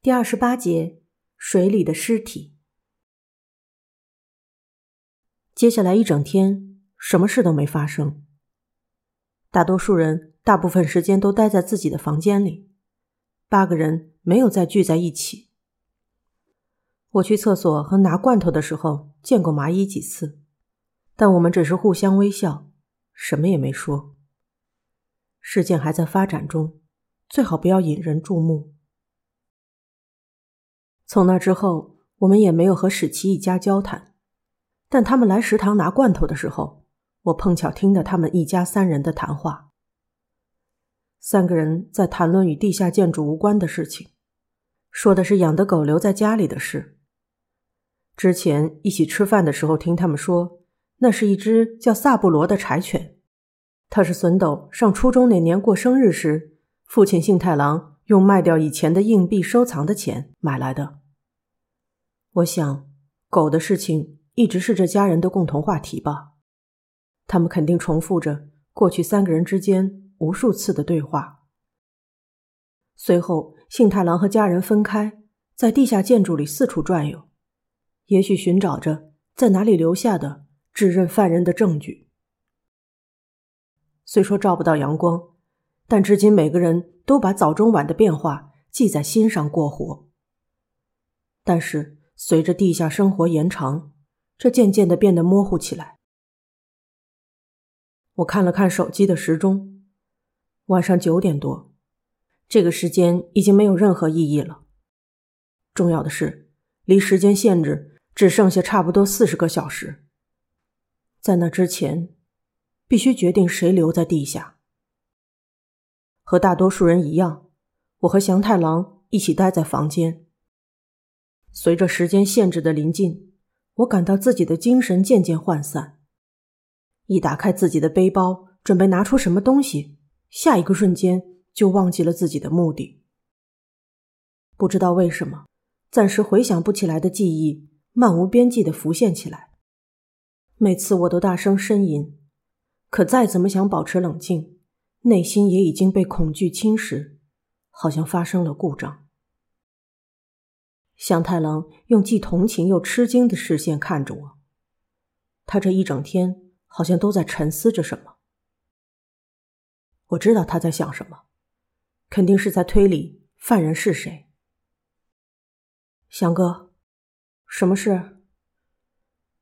第二十八节，水里的尸体。接下来一整天，什么事都没发生。大多数人大部分时间都待在自己的房间里，八个人没有再聚在一起。我去厕所和拿罐头的时候见过麻衣几次，但我们只是互相微笑，什么也没说。事件还在发展中，最好不要引人注目。从那之后，我们也没有和史奇一家交谈。但他们来食堂拿罐头的时候，我碰巧听到他们一家三人的谈话。三个人在谈论与地下建筑无关的事情，说的是养的狗留在家里的事。之前一起吃饭的时候，听他们说，那是一只叫萨布罗的柴犬，它是笋斗上初中那年过生日时，父亲幸太郎用卖掉以前的硬币收藏的钱买来的。我想，狗的事情一直是这家人的共同话题吧。他们肯定重复着过去三个人之间无数次的对话。随后，幸太郎和家人分开，在地下建筑里四处转悠，也许寻找着在哪里留下的指认犯人的证据。虽说照不到阳光，但至今每个人都把早中晚的变化记在心上过活。但是。随着地下生活延长，这渐渐的变得模糊起来。我看了看手机的时钟，晚上九点多，这个时间已经没有任何意义了。重要的是，离时间限制只剩下差不多四十个小时。在那之前，必须决定谁留在地下。和大多数人一样，我和祥太郎一起待在房间。随着时间限制的临近，我感到自己的精神渐渐涣散。一打开自己的背包，准备拿出什么东西，下一个瞬间就忘记了自己的目的。不知道为什么，暂时回想不起来的记忆漫无边际的浮现起来。每次我都大声呻吟，可再怎么想保持冷静，内心也已经被恐惧侵蚀，好像发生了故障。祥太郎用既同情又吃惊的视线看着我，他这一整天好像都在沉思着什么。我知道他在想什么，肯定是在推理犯人是谁。祥哥，什么事？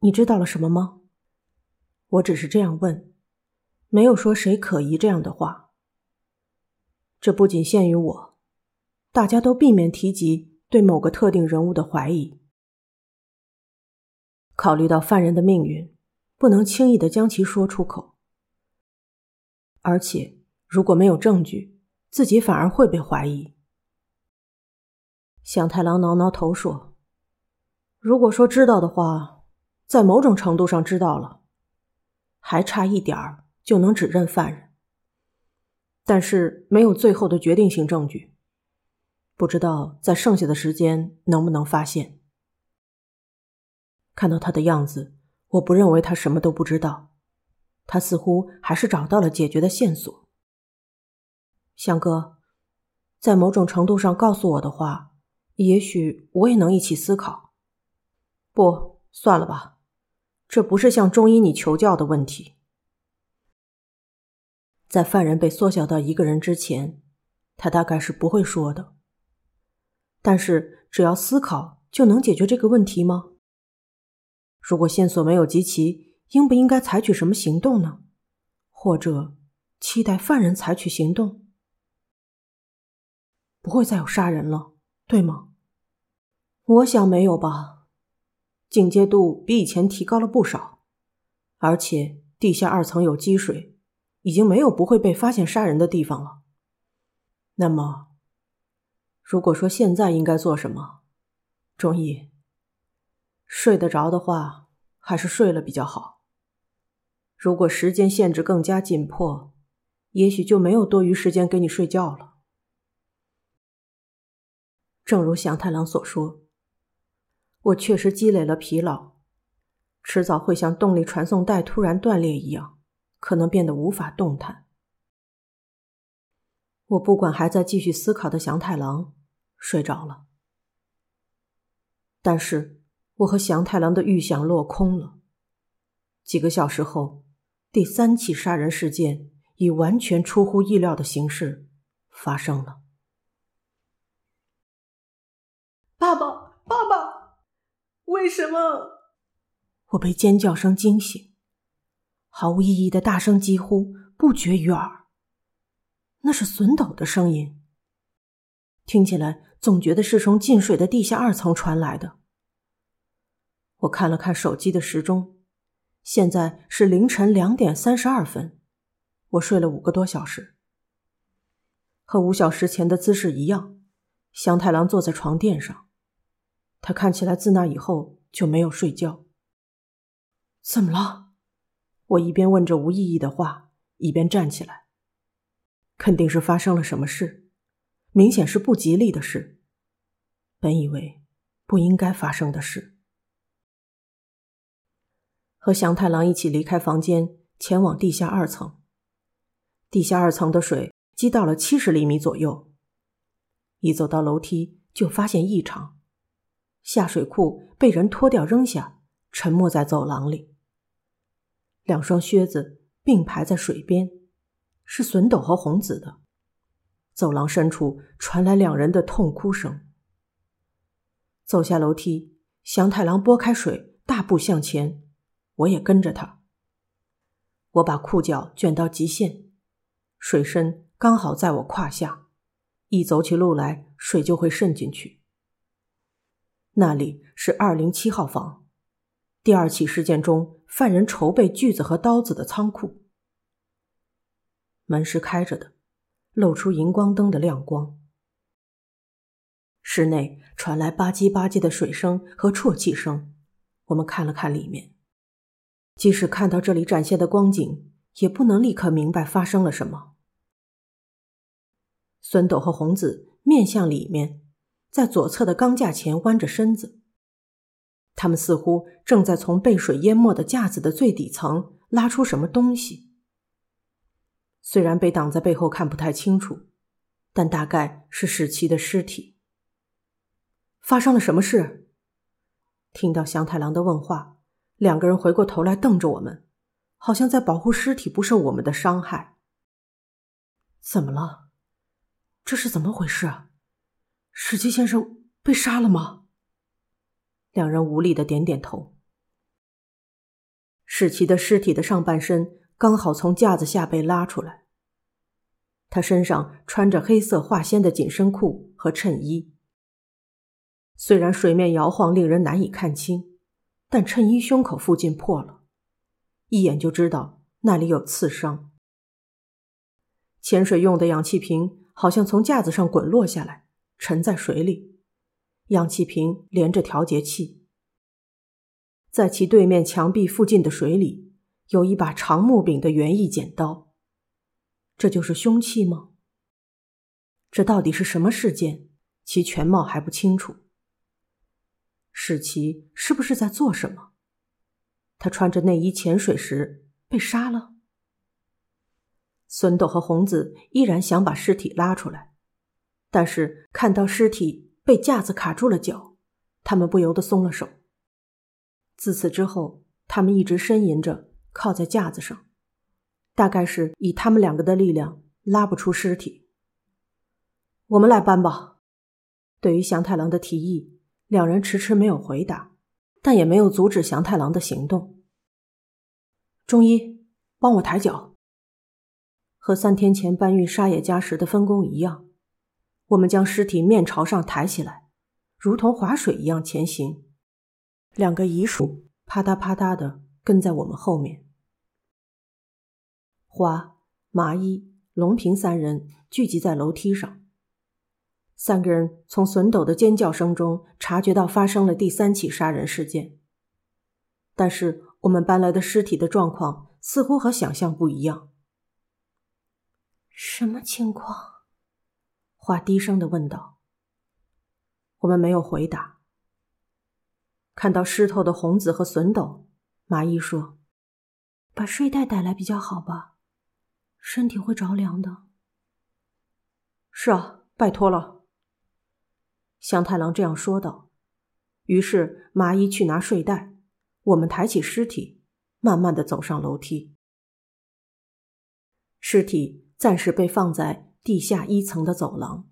你知道了什么吗？我只是这样问，没有说谁可疑这样的话。这不仅限于我，大家都避免提及。对某个特定人物的怀疑，考虑到犯人的命运，不能轻易的将其说出口。而且，如果没有证据，自己反而会被怀疑。向太郎挠挠头说：“如果说知道的话，在某种程度上知道了，还差一点儿就能指认犯人，但是没有最后的决定性证据。”不知道在剩下的时间能不能发现。看到他的样子，我不认为他什么都不知道，他似乎还是找到了解决的线索。香哥，在某种程度上告诉我的话，也许我也能一起思考。不，算了吧，这不是向中医你求教的问题。在犯人被缩小到一个人之前，他大概是不会说的。但是，只要思考就能解决这个问题吗？如果线索没有集齐，应不应该采取什么行动呢？或者期待犯人采取行动？不会再有杀人了，对吗？我想没有吧。警戒度比以前提高了不少，而且地下二层有积水，已经没有不会被发现杀人的地方了。那么。如果说现在应该做什么，钟意，睡得着的话，还是睡了比较好。如果时间限制更加紧迫，也许就没有多余时间给你睡觉了。正如祥太郎所说，我确实积累了疲劳，迟早会像动力传送带突然断裂一样，可能变得无法动弹。我不管还在继续思考的祥太郎，睡着了。但是我和祥太郎的预想落空了。几个小时后，第三起杀人事件以完全出乎意料的形式发生了。爸爸，爸爸，为什么？我被尖叫声惊醒，毫无意义的大声疾呼不绝于耳。那是笋斗的声音，听起来总觉得是从进水的地下二层传来的。我看了看手机的时钟，现在是凌晨两点三十二分。我睡了五个多小时，和五小时前的姿势一样。香太郎坐在床垫上，他看起来自那以后就没有睡觉。怎么了？我一边问着无意义的话，一边站起来。肯定是发生了什么事，明显是不吉利的事。本以为不应该发生的事。和祥太郎一起离开房间，前往地下二层。地下二层的水积到了七十厘米左右。一走到楼梯，就发现异常，下水库被人脱掉扔下，沉没在走廊里。两双靴子并排在水边，是笋斗和红子的。走廊深处传来两人的痛哭声。走下楼梯，祥太郎拨开水，大步向前，我也跟着他。我把裤脚卷到极限，水深刚好在我胯下。一走起路来，水就会渗进去。那里是二零七号房，第二起事件中犯人筹备锯子和刀子的仓库。门是开着的，露出荧光灯的亮光。室内传来吧唧吧唧的水声和啜泣声。我们看了看里面，即使看到这里展现的光景，也不能立刻明白发生了什么。孙斗和红子面向里面，在左侧的钢架前弯着身子。他们似乎正在从被水淹没的架子的最底层拉出什么东西。虽然被挡在背后看不太清楚，但大概是史奇的尸体。发生了什么事？听到祥太郎的问话，两个人回过头来瞪着我们，好像在保护尸体不受我们的伤害。怎么了？这是怎么回事？史奇先生被杀了吗？两人无力的点点头。史奇的尸体的上半身刚好从架子下被拉出来，他身上穿着黑色化纤的紧身裤和衬衣。虽然水面摇晃，令人难以看清，但衬衣胸口附近破了，一眼就知道那里有刺伤。潜水用的氧气瓶。好像从架子上滚落下来，沉在水里。氧气瓶连着调节器，在其对面墙壁附近的水里有一把长木柄的园艺剪刀。这就是凶器吗？这到底是什么事件？其全貌还不清楚。史奇是不是在做什么？他穿着内衣潜水时被杀了？孙斗和红子依然想把尸体拉出来，但是看到尸体被架子卡住了脚，他们不由得松了手。自此之后，他们一直呻吟着靠在架子上，大概是以他们两个的力量拉不出尸体。我们来搬吧。对于祥太郎的提议，两人迟迟没有回答，但也没有阻止祥太郎的行动。中医，帮我抬脚。和三天前搬运沙野家时的分工一样，我们将尸体面朝上抬起来，如同划水一样前行。两个遗属啪嗒啪嗒的跟在我们后面。花、麻衣、龙平三人聚集在楼梯上。三个人从笋斗的尖叫声中察觉到发生了第三起杀人事件，但是我们搬来的尸体的状况似乎和想象不一样。什么情况？话低声的问道。我们没有回答。看到湿透的红子和笋斗，麻衣说：“把睡袋带来比较好吧，身体会着凉的。”是啊，拜托了。香太郎这样说道。于是麻衣去拿睡袋，我们抬起尸体，慢慢的走上楼梯。尸体暂时被放在地下一层的走廊。